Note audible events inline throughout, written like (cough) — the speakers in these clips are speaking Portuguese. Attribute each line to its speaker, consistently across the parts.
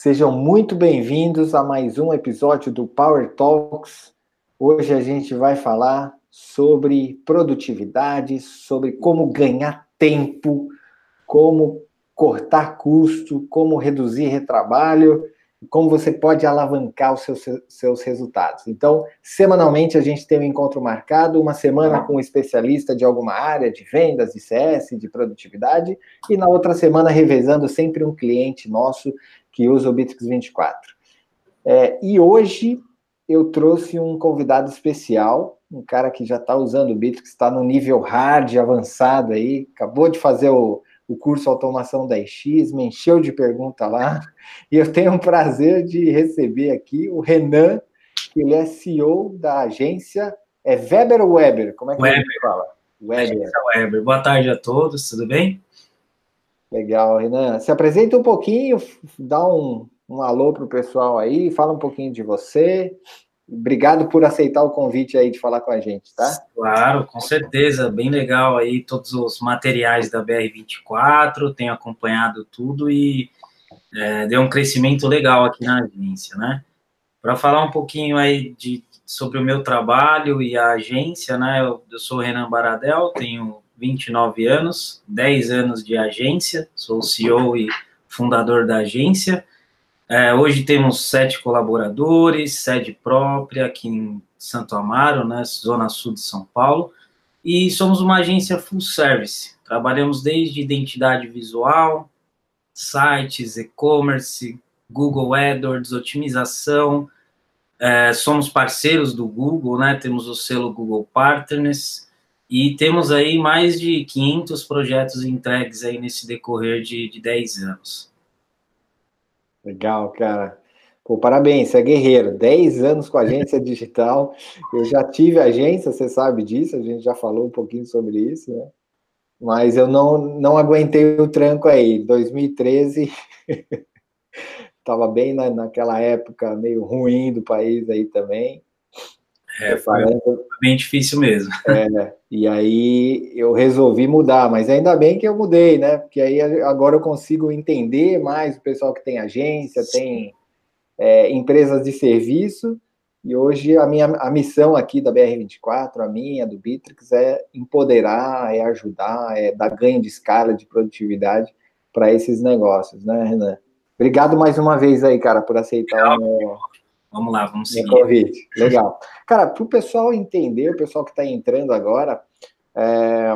Speaker 1: Sejam muito bem-vindos a mais um episódio do Power Talks. Hoje a gente vai falar sobre produtividade, sobre como ganhar tempo, como cortar custo, como reduzir retrabalho como você pode alavancar os seus, seus resultados. Então, semanalmente a gente tem um encontro marcado, uma semana com um especialista de alguma área, de vendas, de CS, de produtividade, e na outra semana revezando sempre um cliente nosso que usa o Bitrix 24. É, e hoje eu trouxe um convidado especial, um cara que já está usando o Bitrix, está no nível hard, avançado aí, acabou de fazer o o curso Automação 10X, me encheu de pergunta lá, (laughs) e eu tenho o prazer de receber aqui o Renan, que ele é CEO da agência, é Weber ou Weber? Como é que Weber. ele fala?
Speaker 2: Weber. Weber. Boa tarde a todos, tudo bem?
Speaker 1: Legal, Renan. Se apresenta um pouquinho, dá um, um alô para o pessoal aí, fala um pouquinho de você, Obrigado por aceitar o convite aí de falar com a gente, tá?
Speaker 2: Claro, com certeza, bem legal aí todos os materiais da BR24, tenho acompanhado tudo e é, deu um crescimento legal aqui na agência, né? Para falar um pouquinho aí de, sobre o meu trabalho e a agência, né? Eu, eu sou Renan Baradel, tenho 29 anos, 10 anos de agência, sou CEO e fundador da agência. É, hoje temos sete colaboradores, sede própria aqui em Santo Amaro, né, zona sul de São Paulo, e somos uma agência full service. Trabalhamos desde identidade visual, sites, e-commerce, Google AdWords, otimização. É, somos parceiros do Google, né? Temos o selo Google Partners e temos aí mais de 500 projetos entregues aí nesse decorrer de, de 10 anos.
Speaker 1: Legal, cara. Pô, parabéns, você é guerreiro. 10 anos com agência (laughs) digital. Eu já tive agência, você sabe disso, a gente já falou um pouquinho sobre isso, né? Mas eu não, não aguentei o tranco aí. 2013, estava (laughs) bem na, naquela época meio ruim do país aí também.
Speaker 2: É, foi bem difícil mesmo. (laughs)
Speaker 1: É, e aí eu resolvi mudar, mas ainda bem que eu mudei, né? Porque aí agora eu consigo entender mais o pessoal que tem agência, Sim. tem é, empresas de serviço, e hoje a minha a missão aqui da BR24, a minha, do Bitrix, é empoderar, é ajudar, é dar ganho de escala, de produtividade para esses negócios, né, Renan? Obrigado mais uma vez aí, cara, por aceitar o meu,
Speaker 2: Vamos lá, vamos seguir.
Speaker 1: Convite. Legal. Cara, para o pessoal entender, o pessoal que está entrando agora, é,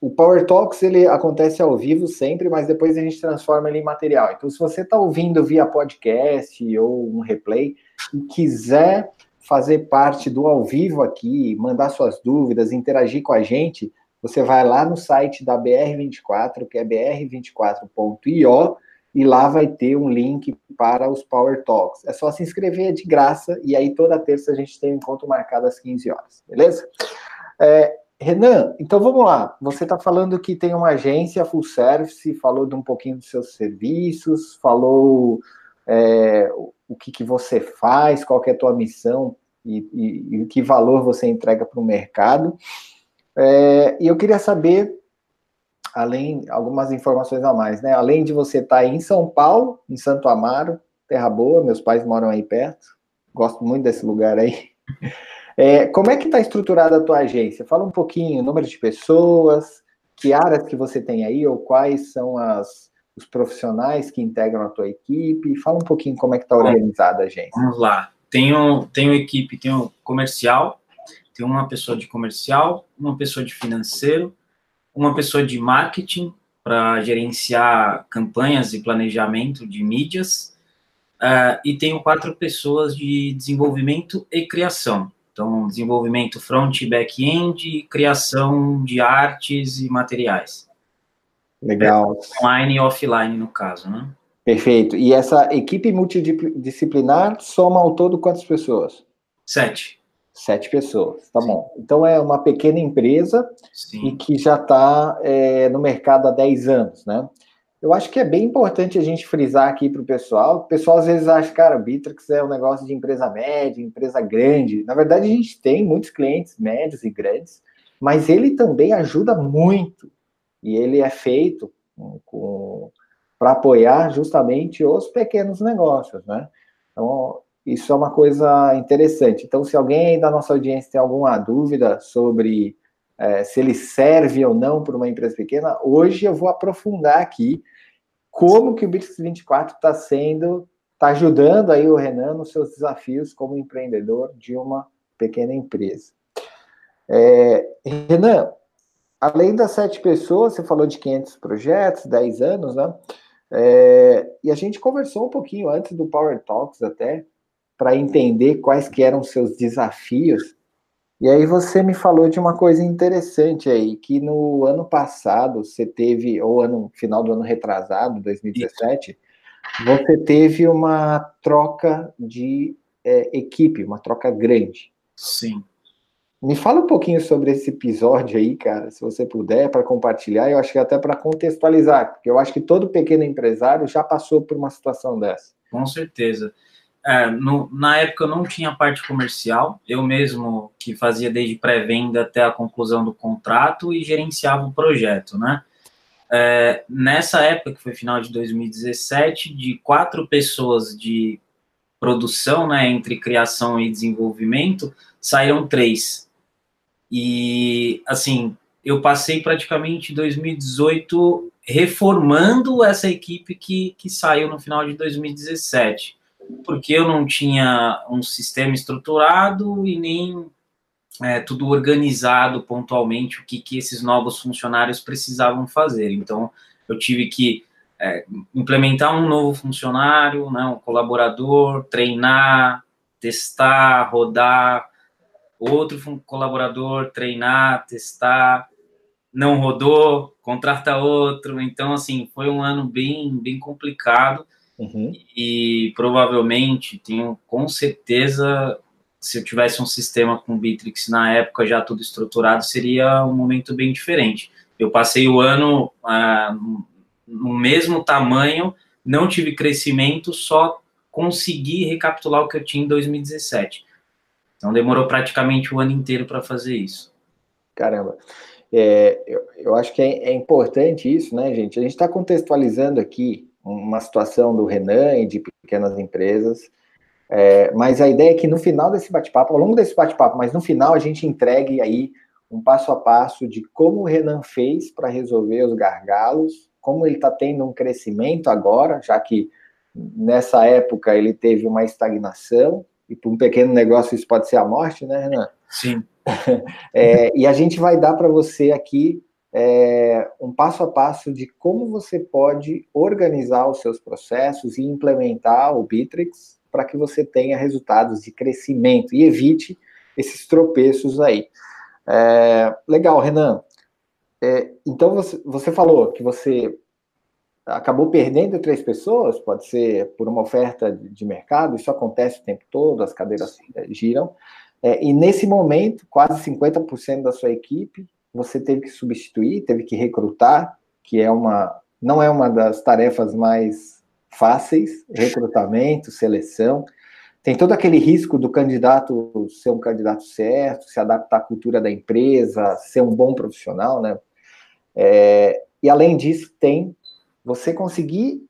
Speaker 1: o Power Talks ele acontece ao vivo sempre, mas depois a gente transforma ele em material. Então, se você está ouvindo via podcast ou um replay e quiser fazer parte do ao vivo aqui, mandar suas dúvidas, interagir com a gente, você vai lá no site da BR24, que é br24.io, e lá vai ter um link para os Power Talks. É só se inscrever, é de graça, e aí toda terça a gente tem um encontro marcado às 15 horas, beleza? É, Renan, então vamos lá. Você está falando que tem uma agência full service, falou de um pouquinho dos seus serviços, falou é, o que, que você faz, qual é a tua missão e, e, e que valor você entrega para o mercado. É, e eu queria saber além algumas informações a mais, né? Além de você estar tá em São Paulo, em Santo Amaro, terra boa, meus pais moram aí perto, gosto muito desse lugar aí. (laughs) É, como é que está estruturada a tua agência? Fala um pouquinho, número de pessoas, que áreas que você tem aí, ou quais são as, os profissionais que integram a tua equipe. Fala um pouquinho como é que está organizada a agência.
Speaker 2: Vamos lá. Tenho, tenho equipe, tenho comercial, tenho uma pessoa de comercial, uma pessoa de financeiro, uma pessoa de marketing para gerenciar campanhas e planejamento de mídias, uh, e tenho quatro pessoas de desenvolvimento e criação. Então, desenvolvimento front e back-end, criação de artes e materiais.
Speaker 1: Legal.
Speaker 2: Online e offline, no caso, né?
Speaker 1: Perfeito. E essa equipe multidisciplinar soma ao todo quantas pessoas?
Speaker 2: Sete.
Speaker 1: Sete pessoas, tá Sim. bom. Então é uma pequena empresa Sim. e que já está é, no mercado há 10 anos, né? Eu acho que é bem importante a gente frisar aqui para o pessoal. O pessoal às vezes acha, cara, o Bitrix é um negócio de empresa média, empresa grande. Na verdade, a gente tem muitos clientes médios e grandes, mas ele também ajuda muito. E ele é feito para apoiar justamente os pequenos negócios, né? Então, isso é uma coisa interessante. Então, se alguém da nossa audiência tem alguma dúvida sobre é, se ele serve ou não para uma empresa pequena, hoje eu vou aprofundar aqui como que o Bits 24 está sendo, está ajudando aí o Renan nos seus desafios como empreendedor de uma pequena empresa. É, Renan, além das sete pessoas, você falou de 500 projetos, 10 anos, né? É, e a gente conversou um pouquinho antes do Power Talks até, para entender quais que eram seus desafios. E aí você me falou de uma coisa interessante aí, que no ano passado você teve, ou ano final do ano retrasado, 2017, Isso. você teve uma troca de é, equipe, uma troca grande.
Speaker 2: Sim.
Speaker 1: Me fala um pouquinho sobre esse episódio aí, cara, se você puder, para compartilhar. Eu acho que até para contextualizar, porque eu acho que todo pequeno empresário já passou por uma situação dessa.
Speaker 2: Com certeza. É, no, na época eu não tinha parte comercial, eu mesmo que fazia desde pré-venda até a conclusão do contrato e gerenciava o projeto, né? É, nessa época, que foi final de 2017, de quatro pessoas de produção, né, entre criação e desenvolvimento, saíram três. E, assim, eu passei praticamente 2018 reformando essa equipe que, que saiu no final de 2017, porque eu não tinha um sistema estruturado e nem é, tudo organizado pontualmente o que, que esses novos funcionários precisavam fazer. Então, eu tive que é, implementar um novo funcionário, né, um colaborador, treinar, testar, rodar, outro colaborador treinar, testar, não rodou, contrata outro. Então, assim, foi um ano bem, bem complicado. Uhum. E provavelmente, tenho com certeza, se eu tivesse um sistema com Bitrix na época já tudo estruturado, seria um momento bem diferente. Eu passei o ano ah, no mesmo tamanho, não tive crescimento, só consegui recapitular o que eu tinha em 2017. Então demorou praticamente o ano inteiro para fazer isso.
Speaker 1: Caramba. É, eu, eu, acho que é, é, importante isso, né, gente? A gente está contextualizando aqui uma situação do Renan e de pequenas empresas, é, mas a ideia é que no final desse bate-papo, ao longo desse bate-papo, mas no final a gente entregue aí um passo a passo de como o Renan fez para resolver os gargalos, como ele está tendo um crescimento agora, já que nessa época ele teve uma estagnação, e para um pequeno negócio isso pode ser a morte, né, Renan?
Speaker 2: Sim. (laughs)
Speaker 1: é, e a gente vai dar para você aqui é, um passo a passo de como você pode organizar os seus processos e implementar o Bitrix para que você tenha resultados de crescimento e evite esses tropeços aí. É, legal, Renan. É, então você, você falou que você acabou perdendo três pessoas, pode ser por uma oferta de mercado, isso acontece o tempo todo, as cadeiras giram, é, e nesse momento, quase 50% da sua equipe você teve que substituir, teve que recrutar, que é uma, não é uma das tarefas mais fáceis, recrutamento, seleção, tem todo aquele risco do candidato ser um candidato certo, se adaptar à cultura da empresa, ser um bom profissional, né? É, e além disso, tem você conseguir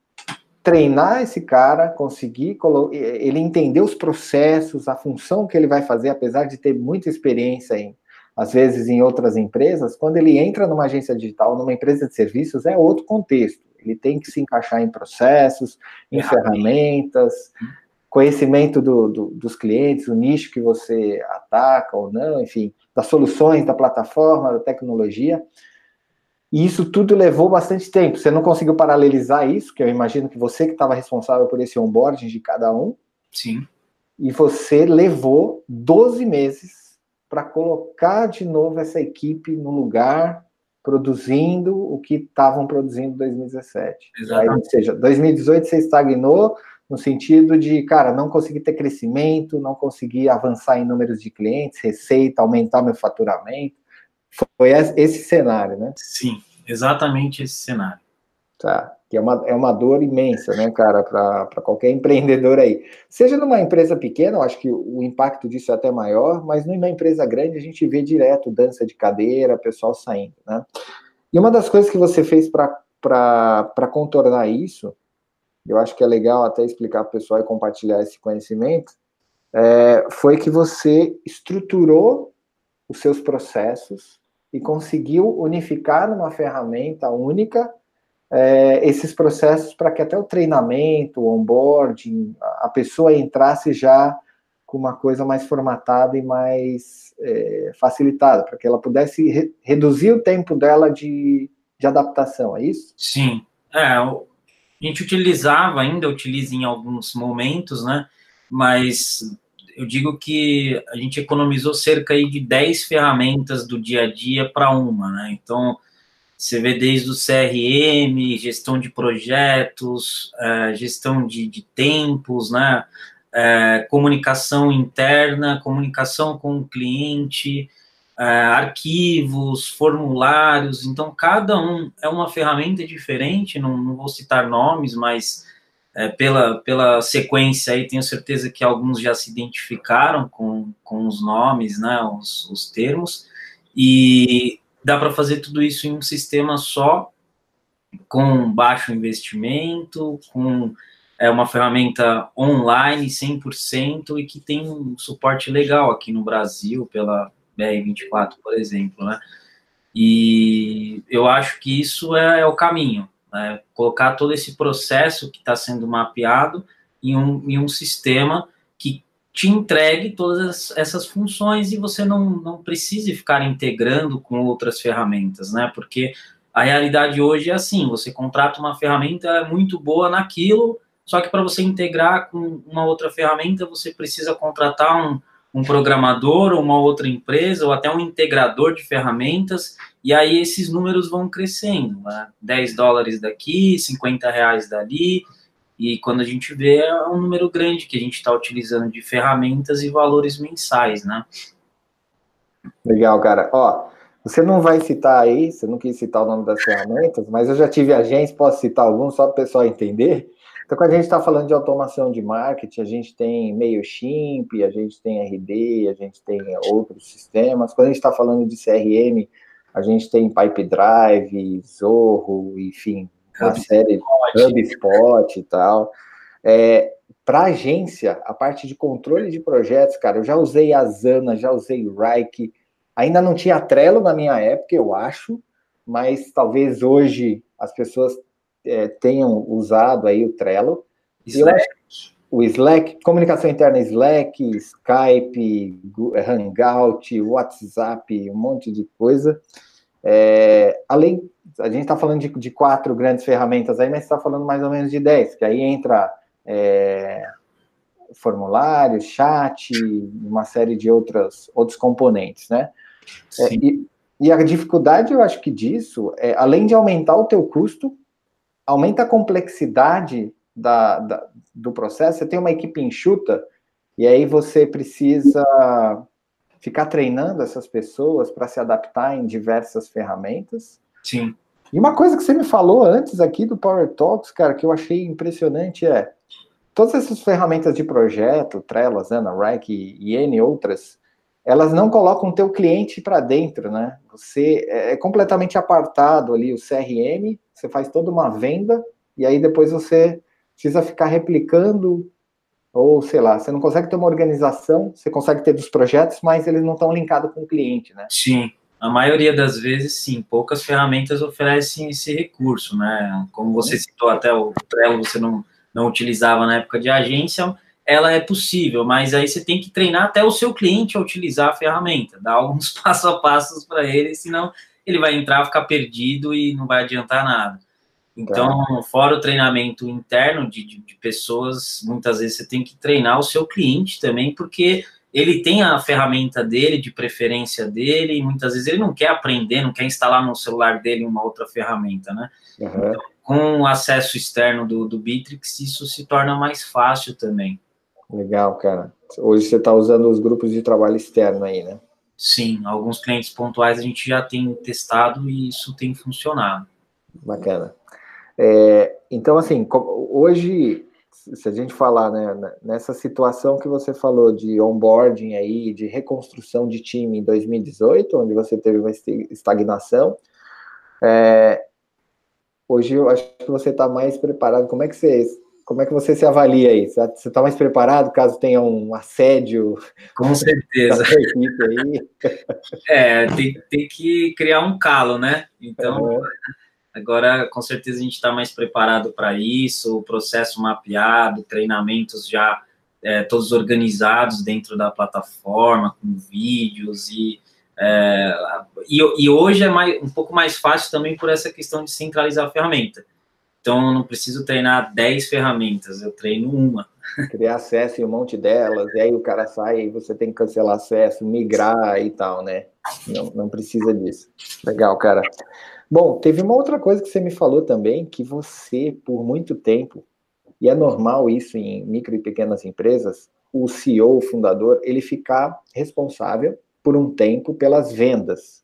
Speaker 1: treinar esse cara, conseguir ele entender os processos, a função que ele vai fazer, apesar de ter muita experiência em às vezes em outras empresas, quando ele entra numa agência digital, numa empresa de serviços, é outro contexto. Ele tem que se encaixar em processos, em é ferramentas, conhecimento do, do, dos clientes, o nicho que você ataca ou não, enfim, das soluções da plataforma, da tecnologia. E isso tudo levou bastante tempo. Você não conseguiu paralelizar isso, que eu imagino que você que estava responsável por esse onboarding de cada um.
Speaker 2: Sim.
Speaker 1: E você levou 12 meses para colocar de novo essa equipe no lugar, produzindo o que estavam produzindo em 2017. Exatamente. Aí, ou seja, 2018 você estagnou no sentido de, cara, não consegui ter crescimento, não consegui avançar em números de clientes, receita, aumentar meu faturamento. Foi esse cenário, né?
Speaker 2: Sim, exatamente esse cenário.
Speaker 1: Tá, que é uma, é uma dor imensa, né, cara, para qualquer (laughs) empreendedor aí. Seja numa empresa pequena, eu acho que o impacto disso é até maior, mas numa empresa grande a gente vê direto dança de cadeira, pessoal saindo, né? E uma das coisas que você fez para contornar isso, eu acho que é legal até explicar para o pessoal e compartilhar esse conhecimento, é, foi que você estruturou os seus processos e conseguiu unificar numa ferramenta única é, esses processos para que até o treinamento, o onboarding, a pessoa entrasse já com uma coisa mais formatada e mais é, facilitada, para que ela pudesse re reduzir o tempo dela de, de adaptação, é isso?
Speaker 2: Sim. É, a gente utilizava, ainda utiliza em alguns momentos, né? Mas eu digo que a gente economizou cerca aí de 10 ferramentas do dia a dia para uma, né? Então, você vê desde o CRM, gestão de projetos, é, gestão de, de tempos, né? é, comunicação interna, comunicação com o cliente, é, arquivos, formulários. Então, cada um é uma ferramenta diferente. Não, não vou citar nomes, mas é, pela, pela sequência aí, tenho certeza que alguns já se identificaram com, com os nomes, né, os, os termos. E dá para fazer tudo isso em um sistema só, com baixo investimento, com é uma ferramenta online 100% e que tem um suporte legal aqui no Brasil pela BR24, por exemplo, né? E eu acho que isso é, é o caminho, né? colocar todo esse processo que está sendo mapeado em um, em um sistema te entregue todas essas funções e você não, não precise ficar integrando com outras ferramentas, né? Porque a realidade hoje é assim: você contrata uma ferramenta muito boa naquilo, só que para você integrar com uma outra ferramenta, você precisa contratar um, um programador ou uma outra empresa, ou até um integrador de ferramentas, e aí esses números vão crescendo, né? 10 dólares daqui, 50 reais dali, e quando a gente vê é um número grande que a gente está utilizando de ferramentas e valores mensais, né?
Speaker 1: Legal, cara. Ó, você não vai citar aí, você não quis citar o nome das ferramentas, mas eu já tive agência, posso citar alguns só para o pessoal entender. Então, quando a gente está falando de automação de marketing, a gente tem MailChimp, a gente tem RD, a gente tem outros sistemas. Quando a gente está falando de CRM, a gente tem Pipedrive, Zorro, enfim, Hub série de HubSpot e tal. É, Para agência, a parte de controle de projetos, cara, eu já usei Asana, já usei Rike, ainda não tinha Trello na minha época, eu acho, mas talvez hoje as pessoas é, tenham usado aí o Trello.
Speaker 2: Slack.
Speaker 1: o Slack, comunicação interna Slack, Skype, Hangout, WhatsApp, um monte de coisa. É, além, a gente está falando de, de, quatro grandes ferramentas aí, mas está falando mais ou menos de dez, que aí entra é, formulário, chat, uma série de outras, outros componentes, né? É, e, e, a dificuldade, eu acho que disso, é, além de aumentar o teu custo, aumenta a complexidade da, da, do processo. Você tem uma equipe enxuta e aí você precisa ficar treinando essas pessoas para se adaptar em diversas ferramentas.
Speaker 2: Sim.
Speaker 1: E uma coisa que você me falou antes aqui do Power Talks, cara, que eu achei impressionante é todas essas ferramentas de projeto, Trello, Asana, Rack e, e N outras, elas não colocam o teu cliente para dentro, né? Você é, é completamente apartado ali o CRM, você faz toda uma venda e aí depois você precisa ficar replicando ou sei lá, você não consegue ter uma organização, você consegue ter dos projetos, mas eles não estão linkados com o cliente, né?
Speaker 2: Sim, a maioria das vezes sim, poucas ferramentas oferecem esse recurso, né? Como você citou até o Trello, você não, não utilizava na época de agência, ela é possível, mas aí você tem que treinar até o seu cliente a utilizar a ferramenta, dar alguns (laughs) passo a passos para ele, senão ele vai entrar, ficar perdido e não vai adiantar nada. Então, tá. fora o treinamento interno de, de, de, pessoas, muitas vezes você tem que treinar o seu cliente também, porque ele tem a ferramenta dele, de preferência dele, e muitas vezes ele não quer aprender, não quer instalar no celular dele uma outra ferramenta, né? Uhum. Então, com o acesso externo do, do Bitrix, isso se torna mais fácil também.
Speaker 1: Legal, cara. Hoje você está usando os grupos de trabalho externo aí, né?
Speaker 2: Sim, alguns clientes pontuais a gente já tem testado e isso tem funcionado.
Speaker 1: Bacana. É, então, assim, hoje, se a gente falar né, nessa situação que você falou de onboarding aí, de reconstrução de time em 2018, onde você teve uma estagnação, é, hoje eu acho que você está mais preparado. Como é que você como é que você se avalia aí? Você está mais preparado caso tenha um assédio?
Speaker 2: Com (laughs) certeza. é, tem, tem que criar um calo, né? Então. Agora com certeza a gente está mais preparado para isso, o processo mapeado, treinamentos já é, todos organizados dentro da plataforma, com vídeos e, é, e, e, hoje é mais, um pouco mais fácil também por essa questão de centralizar a ferramenta. Então, eu não preciso treinar 10 ferramentas, eu treino uma.
Speaker 1: Criar acesso em um monte delas, e aí o cara sai e você tem que cancelar acesso, migrar e tal, né? Não, não precisa disso. Legal, cara. Bom, teve uma outra coisa que você me falou também, que você, por muito tempo, e é normal isso em micro e pequenas empresas, o CEO, o fundador, ele ficar responsável por um tempo pelas vendas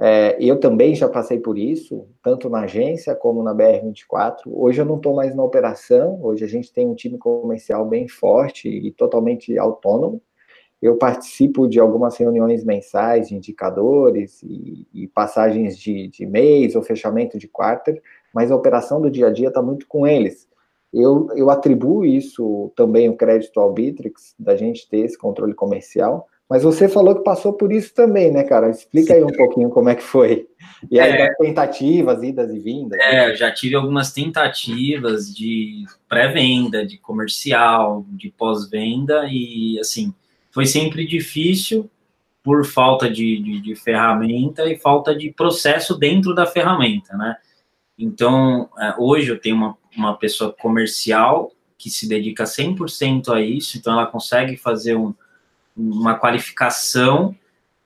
Speaker 1: é, eu também já passei por isso, tanto na agência como na BR24. Hoje eu não estou mais na operação, hoje a gente tem um time comercial bem forte e totalmente autônomo. Eu participo de algumas reuniões mensais de indicadores e, e passagens de, de mês ou fechamento de quarter, mas a operação do dia a dia está muito com eles. Eu, eu atribuo isso também o crédito ao Bitrix, da gente ter esse controle comercial, mas você falou que passou por isso também, né, cara? Explica aí um pouquinho como é que foi. E aí, é, tentativas, idas e vindas.
Speaker 2: É, já tive algumas tentativas de pré-venda, de comercial, de pós-venda, e assim, foi sempre difícil por falta de, de, de, ferramenta e falta de processo dentro da ferramenta, né? Então, é, hoje eu tenho uma, uma pessoa comercial que se dedica 100% a isso, então ela consegue fazer um uma qualificação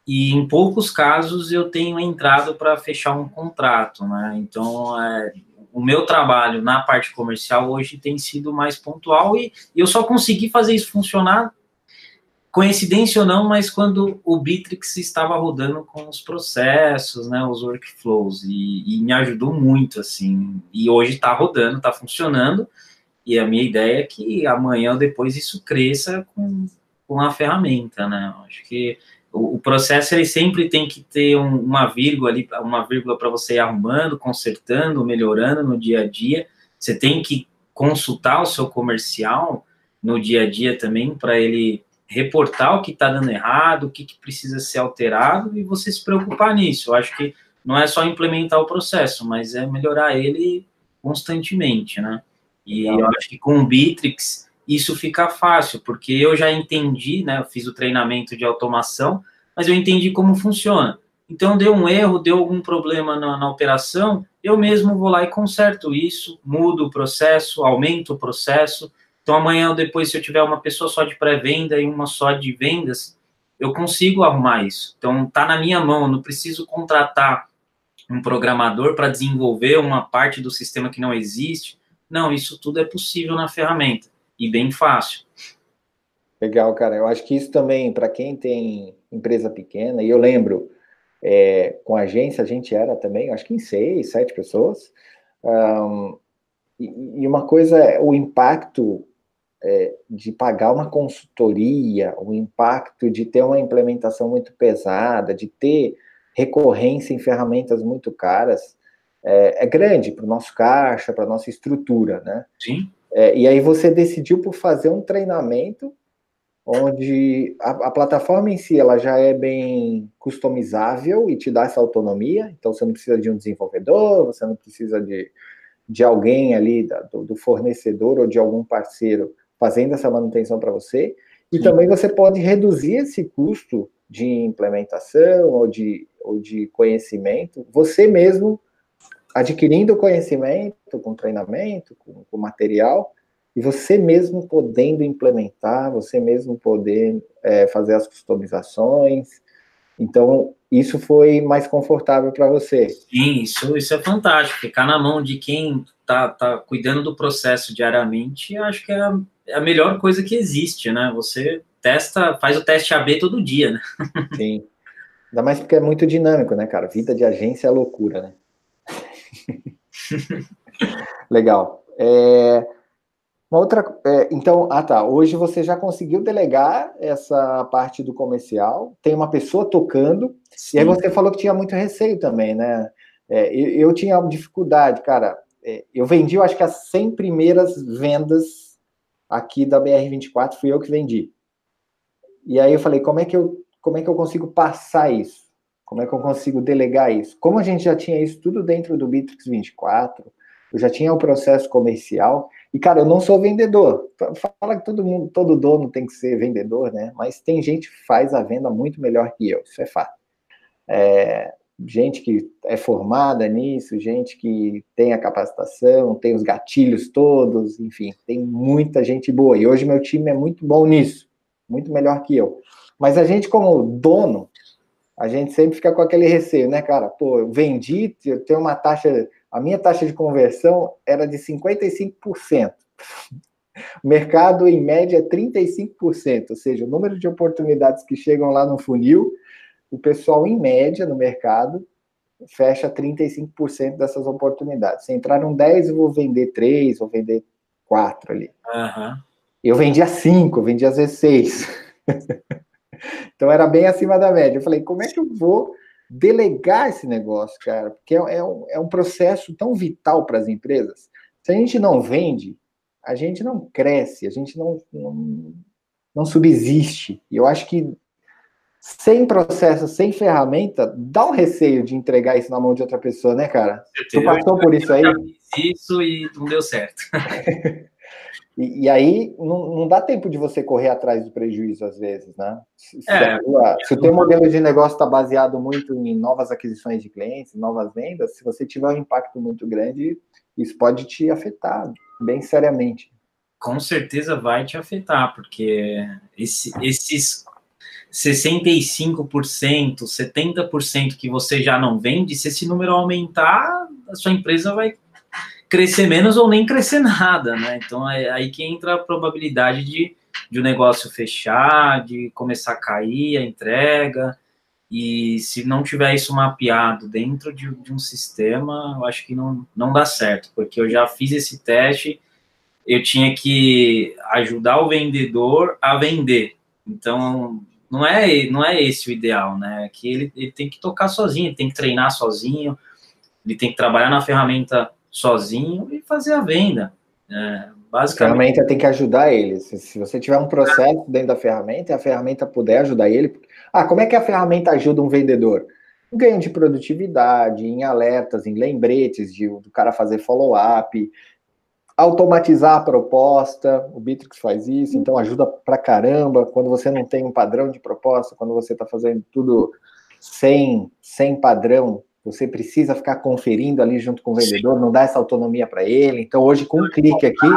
Speaker 2: e em poucos casos eu tenho entrado para fechar um contrato, né? Então, é, o meu trabalho na parte comercial hoje tem sido mais pontual e, e, eu só consegui fazer isso funcionar, coincidência ou não, mas quando o Bitrix estava rodando com os processos, né, os workflows, e, e me ajudou muito, assim, e hoje está rodando, está funcionando, e a minha ideia é que amanhã ou depois isso cresça com com a ferramenta, né? Acho que o, o processo ele sempre tem que ter um, uma vírgula ali, uma vírgula para você ir arrumando, consertando, melhorando no dia a dia. Você tem que consultar o seu comercial no dia a dia também para ele reportar o que está dando errado, o que, que, precisa ser alterado e você se preocupar nisso. Eu acho que não é só implementar o processo, mas é melhorar ele constantemente, né? E eu acho que com o Bitrix isso fica fácil, porque eu já entendi, né? Eu fiz o treinamento de automação, mas eu entendi como funciona. Então, deu um erro, deu algum problema na, na operação, eu mesmo vou lá e conserto isso, mudo o processo, aumento o processo. Então, amanhã ou depois, se eu tiver uma pessoa só de pré-venda e uma só de vendas, eu consigo arrumar isso. Então, tá na minha mão, eu não preciso contratar um programador para desenvolver uma parte do sistema que não existe. Não, isso tudo é possível na ferramenta e bem fácil.
Speaker 1: Legal, cara. Eu acho que isso também, para quem tem empresa pequena, e eu lembro, é, com a agência a gente era também, acho que em seis, sete pessoas. Um, e, e, uma coisa é o impacto é, de pagar uma consultoria, o impacto de ter uma implementação muito pesada, de ter recorrência em ferramentas muito caras, é, é grande para o nosso caixa, para a nossa estrutura, né?
Speaker 2: Sim.
Speaker 1: É, e aí você decidiu por fazer um treinamento onde a, a, plataforma em si ela já é bem customizável e te dá essa autonomia, então você não precisa de um desenvolvedor, você não precisa de, de alguém ali, da, do, do, fornecedor ou de algum parceiro fazendo essa manutenção para você, e Sim. também você pode reduzir esse custo de implementação ou de, ou de conhecimento, você mesmo adquirindo conhecimento, com treinamento, com, com, material, e você mesmo podendo implementar, você mesmo poder é, fazer as customizações. Então, isso foi mais confortável para você.
Speaker 2: Sim, isso, isso é fantástico. Ficar na mão de quem está tá cuidando do processo diariamente, acho que é a, é a melhor coisa que existe, né? Você testa, faz o teste AB todo dia, né?
Speaker 1: Sim. Ainda mais porque é muito dinâmico, né, cara? Vida de agência é loucura, né? (laughs) Legal. É, uma outra. É, então, ah tá. Hoje você já conseguiu delegar essa parte do comercial, tem uma pessoa tocando, Sim. e aí você falou que tinha muito receio também, né? É, eu, eu, tinha dificuldade, cara. É, eu vendi, eu acho que as 100 primeiras vendas aqui da BR24 fui eu que vendi. E aí eu falei, como é que eu, como é que eu consigo passar isso? Como é que eu consigo delegar isso? Como a gente já tinha isso tudo dentro do Bitrix 24, eu já tinha o um processo comercial, e cara, eu não sou vendedor. Fala que todo mundo, todo dono tem que ser vendedor, né? Mas tem gente que faz a venda muito melhor que eu, isso é fato. É, gente que é formada nisso, gente que tem a capacitação, tem os gatilhos todos, enfim, tem muita gente boa. E hoje meu time é muito bom nisso, muito melhor que eu. Mas a gente, como dono, a gente sempre fica com aquele receio, né, cara? Pô, eu vendi, eu tenho uma taxa a minha taxa de conversão era de 55%. O (laughs) mercado, em média, é 35%, ou seja, o número de oportunidades que chegam lá no funil, o pessoal, em média, no mercado, fecha 35% dessas oportunidades. Se entraram 10, eu vou vender 3, vou vender 4 ali. Uhum. Eu vendia 5, vendia às vezes 6. então era bem acima da média. Eu falei, como é que eu vou delegar esse negócio, cara, porque é, é, um, é um processo tão vital para as empresas. Se a gente não vende, a gente não cresce, a gente não, não, não subsiste. E eu acho que sem processo, sem ferramenta, dá um receio de entregar isso na mão de outra pessoa, né, cara? Tu passou por isso aí?
Speaker 2: Isso e não deu certo. (laughs)
Speaker 1: E, e, aí não, não, dá tempo de você correr atrás do prejuízo, às vezes, né? Se, é, se, o teu modelo de negócio está baseado muito em novas aquisições de clientes, novas vendas, se você tiver um impacto muito grande, isso pode te afetar bem seriamente.
Speaker 2: Com certeza vai te afetar, porque esse, esses 65%, 70% que você já não vende, se esse número aumentar, a sua empresa vai crescer menos ou nem crescer nada, né? Então é aí que entra a probabilidade de, o negócio fechar, de começar a cair a entrega. E se não tiver isso mapeado dentro de, de um sistema, eu acho que não, não dá certo, porque eu já fiz esse teste, eu tinha que ajudar o vendedor a vender. Então, não é, não é esse o ideal, né? Que ele, ele tem que tocar sozinho, ele tem que treinar sozinho, ele tem que trabalhar na ferramenta sozinho e fazer a venda. É, basicamente.
Speaker 1: A ferramenta tem que ajudar ele. Se, se, você tiver um processo dentro da ferramenta e a ferramenta puder ajudar ele. Ah, como é que a ferramenta ajuda um vendedor? Ganho de produtividade, em alertas, em lembretes de, do cara fazer follow-up, automatizar a proposta. O Bitrix faz isso, então ajuda pra caramba. Quando você não tem um padrão de proposta, quando você está fazendo tudo sem, sem padrão, você precisa ficar conferindo ali junto com o vendedor, não dá essa autonomia para ele. Então, hoje, com um clique aqui,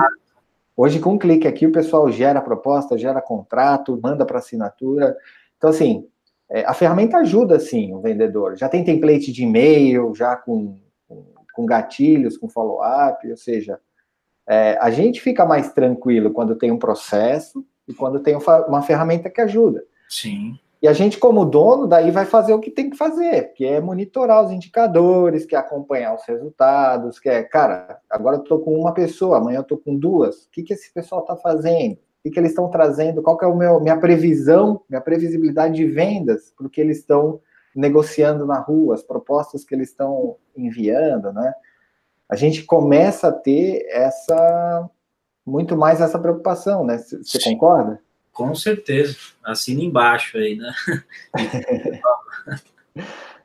Speaker 1: hoje, com um clique aqui, o pessoal gera proposta, gera contrato, manda para assinatura. Então, assim, é, a ferramenta ajuda, sim, o vendedor. Já tem template de e-mail, já com, com, com gatilhos, com follow-up, ou seja, é, a gente fica mais tranquilo quando tem um processo e quando tem uma ferramenta que ajuda.
Speaker 2: Sim.
Speaker 1: E a gente, como dono, daí vai fazer o que tem que fazer, que é monitorar os indicadores, que é acompanhar os resultados, que é, cara, agora eu estou com uma pessoa, amanhã eu estou com duas. O que, que esse pessoal está fazendo? O que, que eles estão trazendo? Qual que é a minha previsão, minha previsibilidade de vendas para o que eles estão negociando na rua, as propostas que eles estão enviando, né? A gente começa a ter essa muito mais essa preocupação, né? Você concorda?
Speaker 2: Com certeza. Assina embaixo aí, né? (laughs)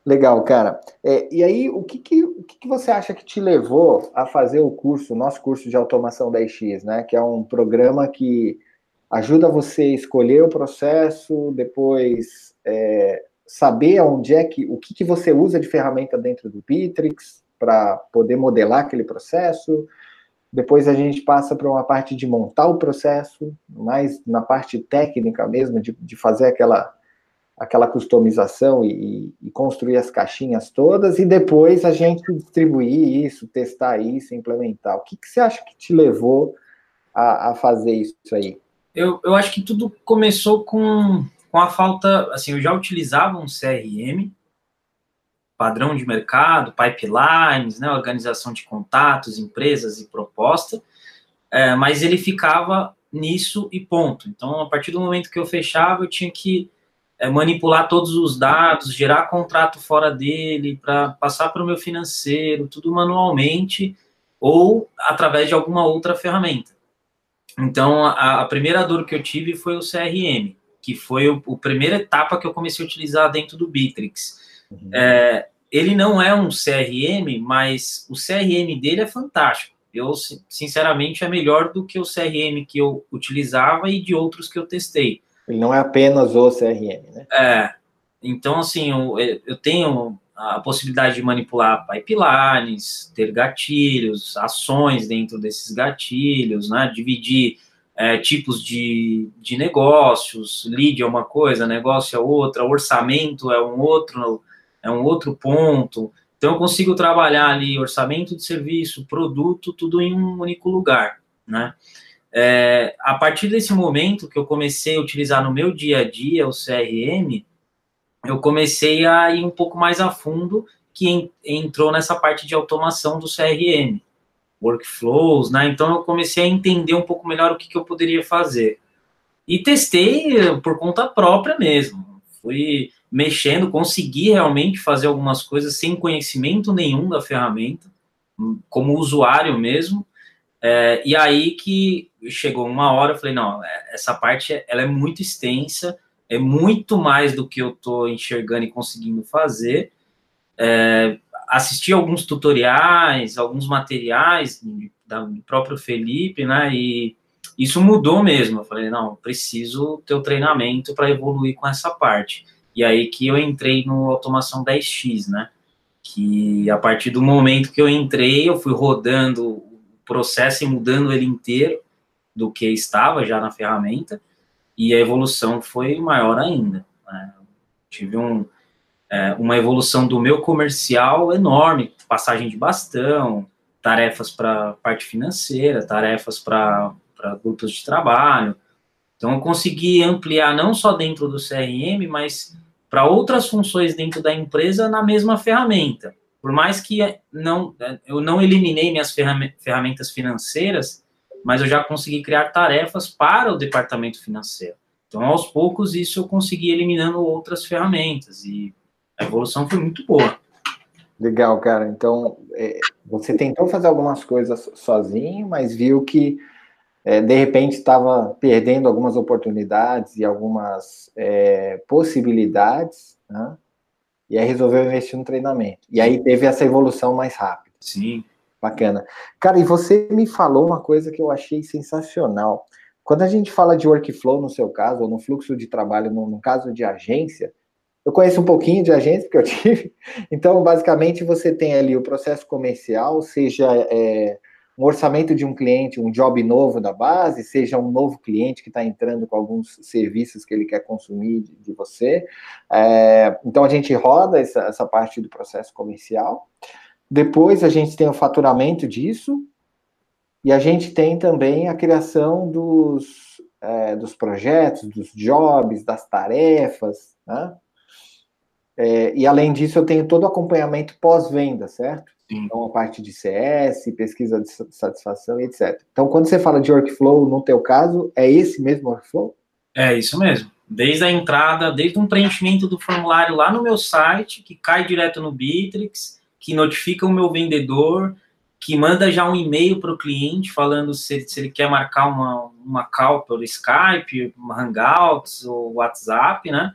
Speaker 1: Legal, cara. É, e aí, o, que, que, o que, que, você acha que te levou a fazer o curso, o nosso curso de automação da X, né? Que é um programa que ajuda você a escolher o processo, depois é, saber onde é que, o que, que você usa de ferramenta dentro do Bitrix para poder modelar aquele processo, depois a gente passa para uma parte de montar o processo, mais na parte técnica mesmo, de, de fazer aquela, aquela customização e, e, construir as caixinhas todas, e depois a gente distribuir isso, testar isso, implementar. O que, que você acha que te levou a, a fazer isso aí?
Speaker 2: Eu, eu acho que tudo começou com, com a falta, assim, eu já utilizava um CRM, padrão de mercado, pipelines, né, organização de contatos, empresas e proposta, é, mas ele ficava nisso e ponto. Então, a partir do momento que eu fechava, eu tinha que é, manipular todos os dados, gerar contrato fora dele, para passar para o meu financeiro, tudo manualmente ou através de alguma outra ferramenta. Então, a, a primeira dor que eu tive foi o CRM, que foi o, a primeira etapa que eu comecei a utilizar dentro do Bitrix. Uhum. É, ele não é um CRM, mas o CRM dele é fantástico. Eu, sinceramente, é melhor do que o CRM que eu utilizava e de outros que eu testei.
Speaker 1: Ele não é apenas o CRM, né?
Speaker 2: É. Então, assim, eu, eu tenho a possibilidade de manipular pipelines, ter gatilhos, ações dentro desses gatilhos, né? Dividir é, tipos de, de negócios, lead é uma coisa, negócio é outra, orçamento é um outro, é um outro ponto. Então, eu consigo trabalhar ali orçamento de serviço, produto, tudo em um único lugar, né? É, a partir desse momento que eu comecei a utilizar no meu dia a dia o CRM, eu comecei a ir um pouco mais a fundo, que entrou nessa parte de automação do CRM, workflows, né? Então eu comecei a entender um pouco melhor o que, que eu poderia fazer. E testei por conta própria mesmo. Fui mexendo, consegui realmente fazer algumas coisas sem conhecimento nenhum da ferramenta, como usuário mesmo. É, e aí que chegou uma hora, eu falei, não, é, essa parte ela é muito extensa, é muito mais do que eu estou enxergando e conseguindo fazer. É, assisti alguns tutoriais, alguns materiais do próprio Felipe, né? E isso mudou mesmo. Eu falei, não, preciso ter o treinamento para evoluir com essa parte. E aí que eu entrei no automação 10x, né? Que a partir do momento que eu entrei, eu fui rodando processo e mudando ele inteiro do que estava já na ferramenta, e a evolução foi maior ainda. Né? Tive um, é, uma evolução do meu comercial enorme, passagem de bastão, tarefas para parte financeira, tarefas para grupos de trabalho. Então, eu consegui ampliar não só dentro do CRM, mas para outras funções dentro da empresa na mesma ferramenta. Por mais que não, eu não eliminei minhas ferramentas financeiras, mas eu já consegui criar tarefas para o departamento financeiro. Então, aos poucos, isso eu consegui eliminando outras ferramentas e a evolução foi muito boa.
Speaker 1: Legal, cara. Então, é, você tentou fazer algumas coisas sozinho, mas viu que é, de repente estava perdendo algumas oportunidades e algumas é, possibilidades, né? E aí resolveu investir no treinamento. E aí teve essa evolução mais rápida.
Speaker 2: Sim.
Speaker 1: Bacana. Cara, e você me falou uma coisa que eu achei sensacional. Quando a gente fala de workflow, no seu caso, ou no fluxo de trabalho, no, no caso de agência, eu conheço um pouquinho de agência, porque eu tive. (laughs) Então, basicamente, você tem ali o processo comercial, seja é, um orçamento de um cliente, um job novo da base, seja um novo cliente que está entrando com alguns serviços que ele quer consumir de, de você. É, então a gente roda essa, essa parte do processo comercial. Depois a gente tem o faturamento disso, e a gente tem também a criação dos, é, dos projetos, dos jobs, das tarefas, né? É, e além disso, eu tenho todo o acompanhamento pós-venda, certo? Sim. Então, a parte de CS, pesquisa de satisfação e etc. Então, quando você fala de workflow, no teu caso, é esse mesmo workflow?
Speaker 2: É isso mesmo. Desde a entrada, desde um preenchimento do formulário lá no meu site, que cai direto no Bitrix, que notifica o meu vendedor, que manda já um e-mail para o cliente falando se, se, ele quer marcar uma, uma call pelo Skype, Hangouts ou WhatsApp, né?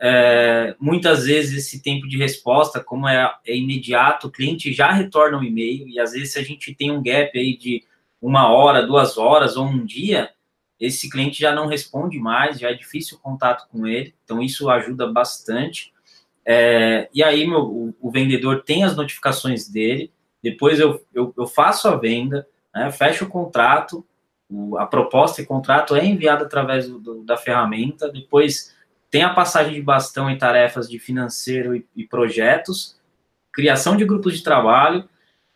Speaker 2: É, muitas vezes esse tempo de resposta, como é, é, imediato, o cliente já retorna um e-mail, e às vezes se a gente tem um gap aí de uma hora, duas horas ou um dia, esse cliente já não responde mais, já é difícil o contato com ele, então isso ajuda bastante. É, e aí meu, o, o, vendedor tem as notificações dele, depois eu, eu, eu faço a venda, né, fecho o contrato, o, a proposta e contrato é enviada através do, do, da ferramenta, depois tem a passagem de bastão em tarefas de financeiro e, e projetos, criação de grupos de trabalho,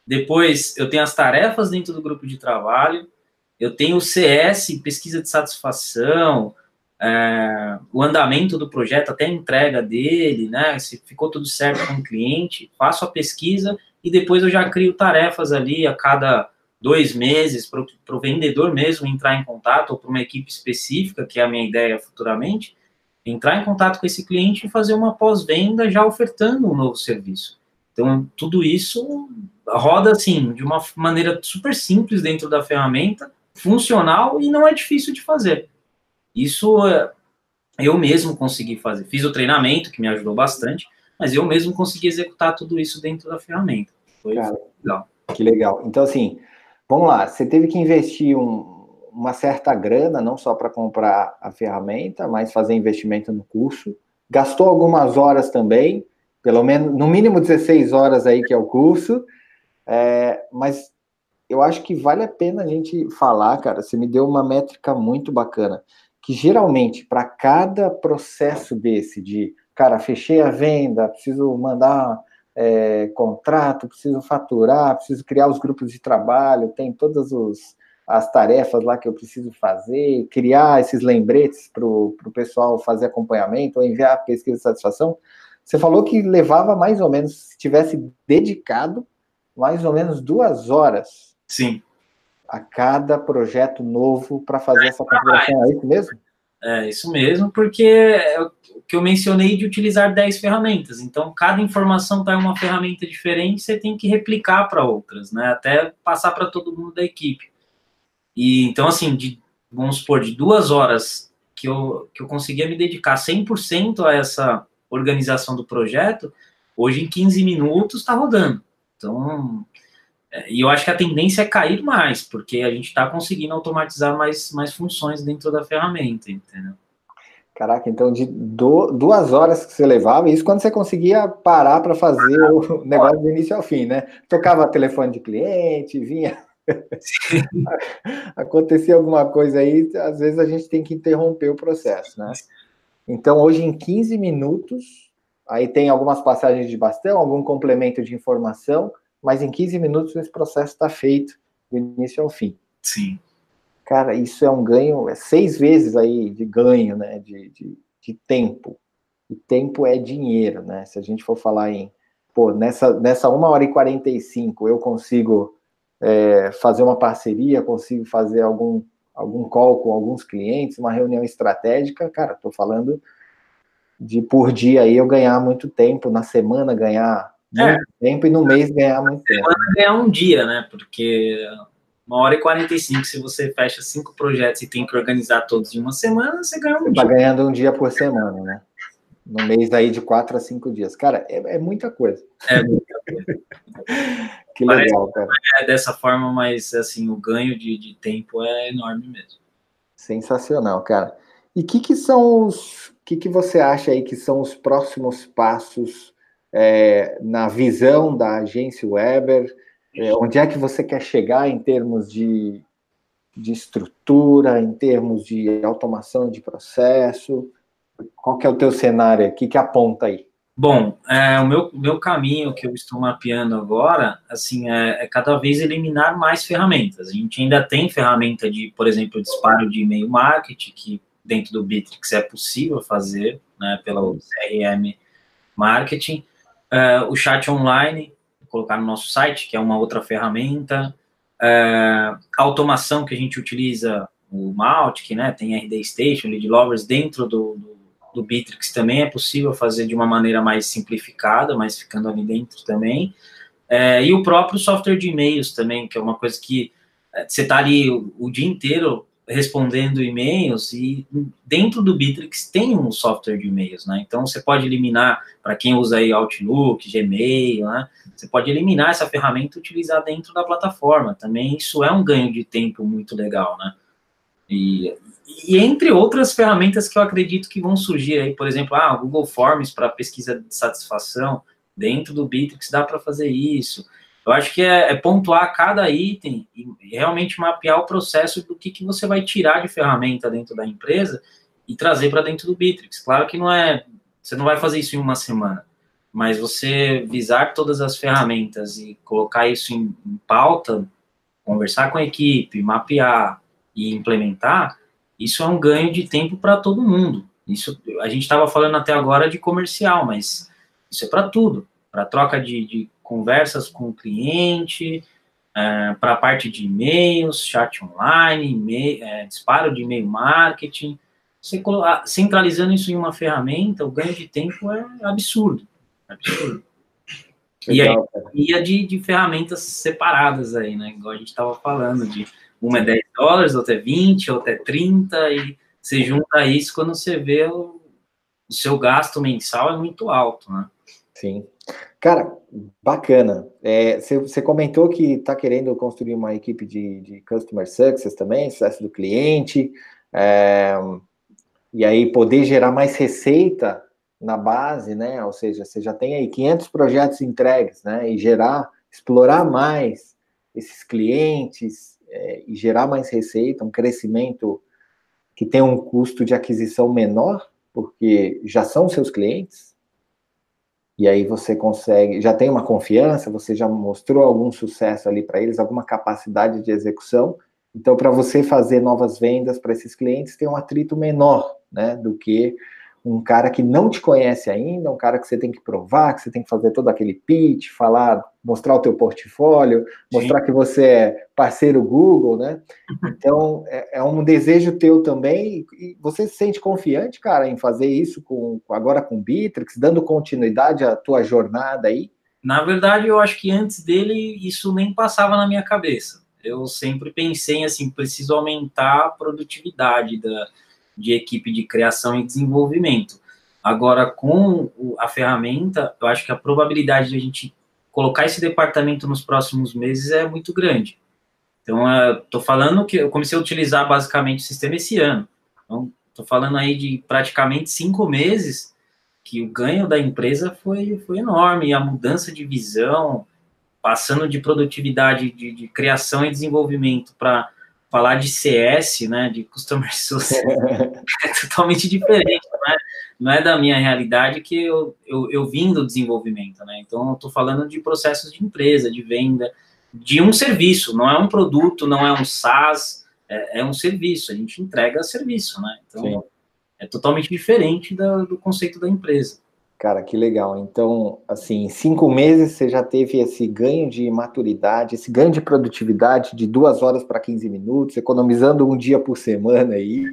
Speaker 2: depois eu tenho as tarefas dentro do grupo de trabalho, eu tenho o CS, pesquisa de satisfação, é, o andamento do projeto, até a entrega dele, né? Se ficou tudo certo com o cliente, faço a pesquisa e depois eu já crio tarefas ali a cada dois meses para o vendedor mesmo entrar em contato ou para uma equipe específica, que é a minha ideia futuramente, entrar em contato com esse cliente e fazer uma pós-venda já ofertando um novo serviço. Então, tudo isso roda assim, de uma maneira super simples dentro da ferramenta, funcional e não é difícil de fazer. Isso é, eu mesmo consegui fazer. Fiz o treinamento, que me ajudou bastante, mas eu mesmo consegui executar tudo isso dentro da ferramenta. Foi
Speaker 1: Cara, legal. Que legal. Então, assim, vamos lá, você teve que investir um, uma certa grana, não só para comprar a ferramenta, mas fazer investimento no curso. Gastou algumas horas também, pelo menos, no mínimo 16 horas aí que é o curso, é, mas eu acho que vale a pena a gente falar, cara, você me deu uma métrica muito bacana, que geralmente, para cada processo desse de, cara, fechei a venda, preciso mandar é, contrato, preciso faturar, preciso criar os grupos de trabalho, tem todas os, as tarefas lá que eu preciso fazer, criar esses lembretes para o pessoal fazer acompanhamento ou enviar pesquisa de satisfação. Você falou que levava mais ou menos, se tivesse dedicado, mais ou menos duas horas.
Speaker 2: Sim.
Speaker 1: A cada projeto novo para fazer é, essa configuração, é isso mesmo?
Speaker 2: É, isso mesmo, porque é o que eu mencionei de utilizar 10 ferramentas. Então, cada informação está em uma ferramenta diferente, você tem que replicar para outras, né? Até passar para todo mundo da equipe. E então, assim, de, vamos supor, de duas horas que eu, que eu conseguia me dedicar 100% a essa organização do projeto, hoje em 15 minutos está rodando. Então, é, e eu acho que a tendência é cair mais, porque a gente está conseguindo automatizar mais, mais funções dentro da ferramenta, entendeu?
Speaker 1: Caraca, então de do, duas horas que você levava, isso quando você conseguia parar para fazer o (laughs) negócio do início ao fim, né? Tocava telefone de cliente, vinha. (laughs) Acontecia alguma coisa aí, às vezes a gente tem que interromper o processo, né? Então, hoje em 15 minutos, aí tem algumas passagens de bastão, algum complemento de informação, mas em 15 minutos esse processo está feito do início ao fim.
Speaker 2: Sim.
Speaker 1: Cara, isso é um ganho, é seis vezes aí de ganho, né, de, de, de tempo. E tempo é dinheiro, né? Se a gente for falar em, pô, nessa, nessa 1 hora e 45 eu consigo é, fazer uma parceria, consigo fazer algum, algum call com alguns clientes, uma reunião estratégica, cara, estou falando de por dia aí eu ganhar muito tempo, na semana ganhar muito é. tempo e no mês ganhar muito tempo.
Speaker 2: ganhar um dia, né? Porque uma hora e 45, se você fecha cinco projetos e tem que organizar todos em uma semana, você ganha um você
Speaker 1: dia. Tá ganhando um dia por semana, né? No mês aí de quatro a cinco dias. Cara, é, é muita coisa.
Speaker 2: É muita coisa. (laughs) que legal, cara. É dessa forma, mas assim, o ganho de, de tempo é enorme mesmo.
Speaker 1: Sensacional, cara. E o que, que são os. Que, que você acha aí que são os próximos passos é, na visão da agência Weber? É, onde é que você quer chegar em termos de, de estrutura, em termos de automação de processo? Qual que é o teu cenário? O que, que aponta aí?
Speaker 2: Bom, é, o meu, meu caminho que eu estou mapeando agora, assim, é, é, cada vez eliminar mais ferramentas. A gente ainda tem ferramenta de, por exemplo, disparo de e-mail marketing, que dentro do Bitrix é possível fazer, né, pelo CRM Marketing. É, o chat online, colocar no nosso site, que é uma outra ferramenta. É, a automação que a gente utiliza, o Maltic, né, tem RD Station, Lead Lovers, dentro do, do, do Bitrix também é possível fazer de uma maneira mais simplificada, mas ficando ali dentro também. É, e o próprio software de e-mails também, que é uma coisa que é, você está ali o, o dia inteiro respondendo e-mails e dentro do Bitrix tem um software de e-mails, né? Então você pode eliminar para quem usa aí Outlook, Gmail, né? Você pode eliminar essa ferramenta e utilizar dentro da plataforma. Também isso é um ganho de tempo muito legal, né? E, e entre outras ferramentas que eu acredito que vão surgir aí, por exemplo, ah, Google Forms para pesquisa de satisfação, dentro do Bitrix dá para fazer isso. Eu acho que é, é, pontuar cada item e realmente mapear o processo do que, que você vai tirar de ferramenta dentro da empresa e trazer para dentro do Bitrix. Claro que não é, você não vai fazer isso em uma semana, mas você visar todas as ferramentas e colocar isso em, em pauta, conversar com a equipe, mapear e implementar, isso é um ganho de tempo para todo mundo. Isso a gente estava falando até agora de comercial, mas isso é para tudo, para troca de, de conversas com o cliente, é, para a parte de e-mails, chat online, e é, disparo de e-mail marketing. você centralizando isso em uma ferramenta, o ganho de tempo é absurdo. absurdo. E aí, ia de, de ferramentas separadas aí, né? Igual a gente estava falando, de uma é 10 dólares, outra é 20, outra é 30, e você junta isso quando você vê o, o seu gasto mensal é muito alto, né?
Speaker 1: Sim. Cara, bacana. É, você, comentou que está querendo construir uma equipe de, de Customer Success também, sucesso do cliente, é, e aí poder gerar mais receita na base, né? Ou seja, você já tem aí 500 projetos entregues, né? E gerar, explorar mais esses clientes é, e gerar mais receita, um crescimento que tem um custo de aquisição menor, porque já são seus clientes. E aí você consegue, já tem uma confiança, você já mostrou algum sucesso ali para eles, alguma capacidade de execução. Então, para você fazer novas vendas para esses clientes, tem um atrito menor, né, do que um cara que não te conhece ainda, um cara que você tem que provar, que você tem que fazer todo aquele pitch, falar, mostrar o teu portfólio, mostrar Sim. que você é parceiro Google, né? Então, é, é, um desejo teu também, e você se sente confiante, cara, em fazer isso com agora com o Bitrix, dando continuidade à tua jornada aí?
Speaker 2: Na verdade, eu acho que antes dele, isso nem passava na minha cabeça. Eu sempre pensei assim, preciso aumentar a produtividade da, de equipe de criação e desenvolvimento. Agora, com a ferramenta, eu acho que a probabilidade de a gente colocar esse departamento nos próximos meses é muito grande. Então, estou falando que eu comecei a utilizar basicamente o sistema esse ano. Então, estou falando aí de praticamente cinco meses que o ganho da empresa foi, foi enorme, e a mudança de visão, passando de produtividade de, de criação e desenvolvimento para falar de CS, né, de Customer (laughs) Success, é totalmente diferente, não é, não é da minha realidade que eu, eu, eu vim do desenvolvimento, né, então eu estou falando de processos de empresa, de venda, de um serviço, não é um produto, não é um SaaS, é, é um serviço, a gente entrega serviço, né, então Sim. é totalmente diferente da, do conceito da empresa.
Speaker 1: Cara, que legal. Então, assim, em cinco meses você já teve esse ganho de maturidade, esse ganho de produtividade de duas horas para 15 minutos, economizando um dia por semana aí.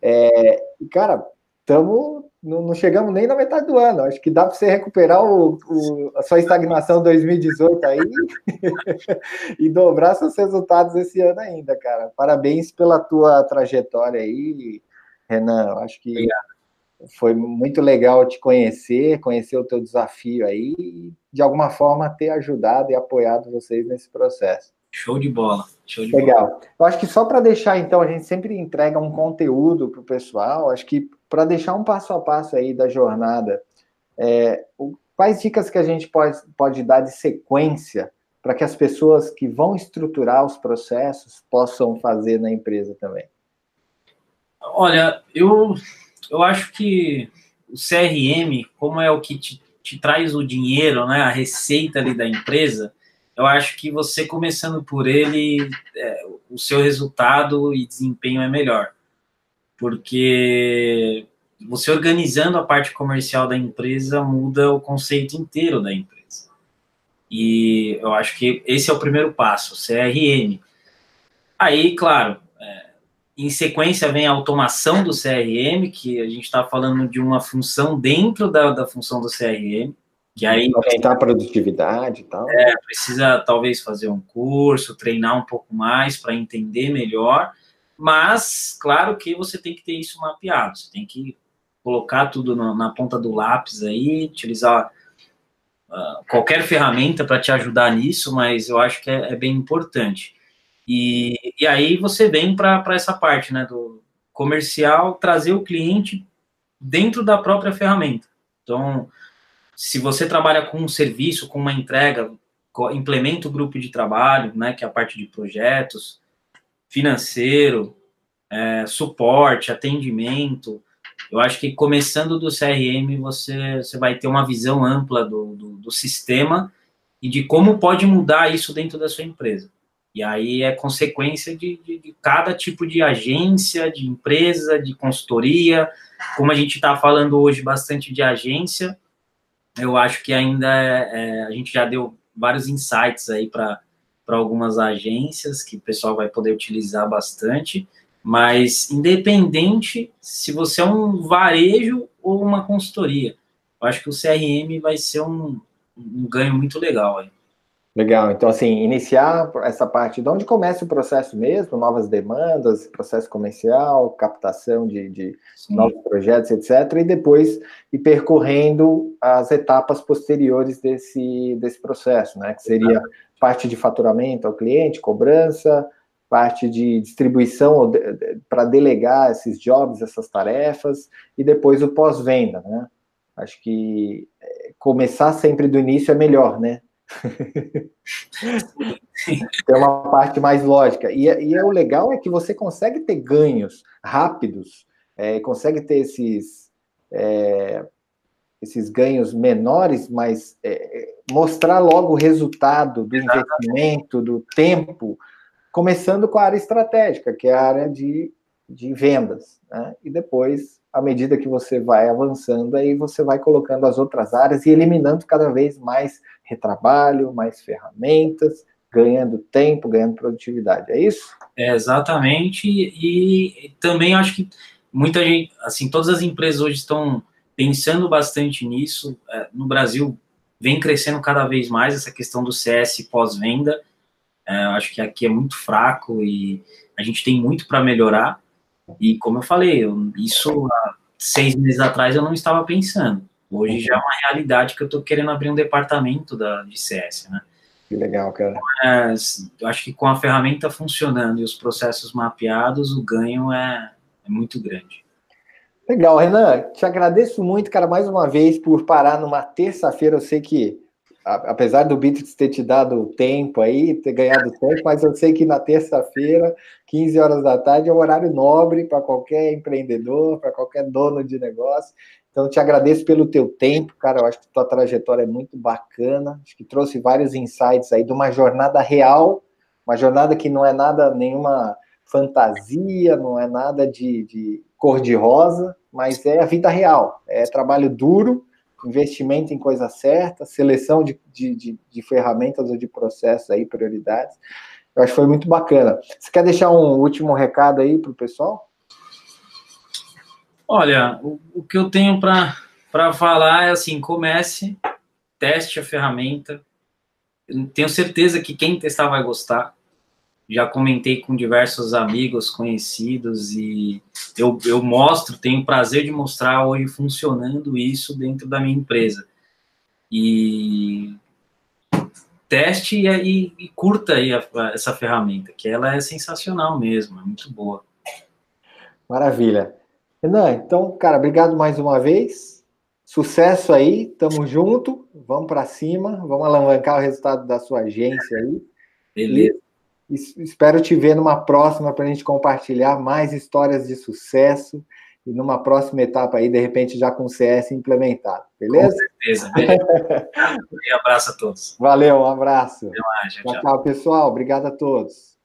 Speaker 1: É, cara, estamos. Não, não, chegamos nem na metade do ano. Acho que dá para você recuperar o, o, a sua estagnação 2018 aí (laughs) e dobrar seus resultados esse ano ainda, cara. Parabéns pela tua trajetória aí, Renan. Acho que. Obrigado foi muito legal te conhecer, conhecer o teu desafio aí e, de alguma forma, ter ajudado e apoiado vocês nesse processo.
Speaker 2: Show de bola. Show de
Speaker 1: legal. Bola. Eu acho que só para deixar, então, a gente sempre entrega um conteúdo para o pessoal. Acho que para deixar um passo a passo aí da jornada, é, quais dicas que a gente pode, pode dar de sequência para que as pessoas que vão estruturar os processos possam fazer na empresa também?
Speaker 2: Olha, eu eu acho que o CRM, como é o que te, te traz o dinheiro, né, a receita ali da empresa, eu acho que você começando por ele, é, o seu resultado e desempenho é melhor. Porque você organizando a parte comercial da empresa muda o conceito inteiro da empresa. E eu acho que esse é o primeiro passo, CRM. Aí, claro, em sequência vem a automação do CRM, que a gente está falando de uma função dentro da, da função do CRM, que aí
Speaker 1: aumentar a produtividade e tal.
Speaker 2: É, precisa talvez fazer um curso, treinar um pouco mais para entender melhor, mas claro que você tem que ter isso mapeado, você tem que colocar tudo na, na ponta do lápis aí, utilizar uh, qualquer ferramenta para te ajudar nisso, mas eu acho que é, é bem importante. E, e aí você vem para essa parte né, do comercial, trazer o cliente dentro da própria ferramenta. Então, se você trabalha com um serviço, com uma entrega, implementa o grupo de trabalho, né, que é a parte de projetos, financeiro, é, suporte, atendimento. Eu acho que começando do CRM, você, você vai ter uma visão ampla do, do, do sistema e de como pode mudar isso dentro da sua empresa. E aí é consequência de, de, de cada tipo de agência, de empresa, de consultoria. Como a gente está falando hoje bastante de agência, eu acho que ainda é, é, a gente já deu vários insights aí para algumas agências que o pessoal vai poder utilizar bastante, Mas independente se você é um varejo ou uma consultoria, eu acho que o CRM vai ser um, um ganho muito legal aí.
Speaker 1: Legal, então assim, iniciar essa parte de onde começa o processo mesmo, novas demandas, processo comercial, captação de, de novos projetos, etc., e depois ir percorrendo as etapas posteriores desse, desse processo, né? Que seria parte de faturamento ao cliente, cobrança, parte de distribuição para delegar esses jobs, essas tarefas, e depois o pós-venda, né? Acho que é, começar sempre do início é melhor, né? Tem (laughs) uma parte mais lógica. E, e é, o legal é que você consegue ter ganhos rápidos, é, consegue ter esses, é, esses ganhos menores, mas é, mostrar logo o resultado do investimento, do tempo, começando com a área estratégica, que é a área de, de vendas. Né? E depois, à medida que você vai avançando, aí você vai colocando as outras áreas e eliminando cada vez mais retrabalho, mais ferramentas, ganhando tempo, ganhando produtividade. É isso?
Speaker 2: É, exatamente. E, também acho que muita gente, assim, todas as empresas hoje estão pensando bastante nisso. É, no Brasil, vem crescendo cada vez mais essa questão do CS pós-venda. É, acho que aqui é muito fraco e a gente tem muito para melhorar. E como eu falei, eu, isso há seis meses atrás eu não estava pensando. Hoje já é uma realidade que eu estou querendo abrir um departamento da, de CS, né?
Speaker 1: Que legal, cara.
Speaker 2: É, acho que com a ferramenta funcionando e os processos mapeados, o ganho é, é muito grande.
Speaker 1: Legal, Renan. Te agradeço muito, cara, mais uma vez por parar numa terça-feira. Eu sei que, apesar do Bitrix ter te dado tempo aí, ter ganhado tempo, mas eu sei que na terça-feira, 15 horas da tarde, é um horário nobre para qualquer empreendedor, para qualquer dono de negócio. Então, te agradeço pelo teu tempo, cara. Eu acho que tua trajetória é muito bacana. Acho que trouxe vários insights aí de uma jornada real, uma jornada que não é nada, nenhuma fantasia, não é nada de, de cor-de-rosa, mas é a vida real. É trabalho duro, investimento em coisa certa, seleção de, de, de, de ferramentas ou de processos aí, prioridades. Eu acho que foi muito bacana. Você quer deixar um último recado aí para o pessoal?
Speaker 2: Olha, o, o que eu tenho para falar é assim: comece, teste a ferramenta. Tenho certeza que quem testar vai gostar. Já comentei com diversos amigos, conhecidos, e eu, eu mostro, tenho o prazer de mostrar hoje funcionando isso dentro da minha empresa. E teste e, e, e curta aí a, a, essa ferramenta, que ela é sensacional mesmo, é muito boa.
Speaker 1: Maravilha. Renan, então, cara, obrigado mais uma vez. Sucesso aí, tamo junto, vamos para cima, vamos alavancar o resultado da sua agência aí.
Speaker 2: Beleza.
Speaker 1: E espero te ver numa próxima para a gente compartilhar mais histórias de sucesso e numa próxima etapa aí, de repente, já com o CS implementado, beleza?
Speaker 2: Com certeza, beleza. (laughs) um abraço a todos.
Speaker 1: Valeu, um abraço. Tchau, tchau, tchau, pessoal. Obrigado a todos.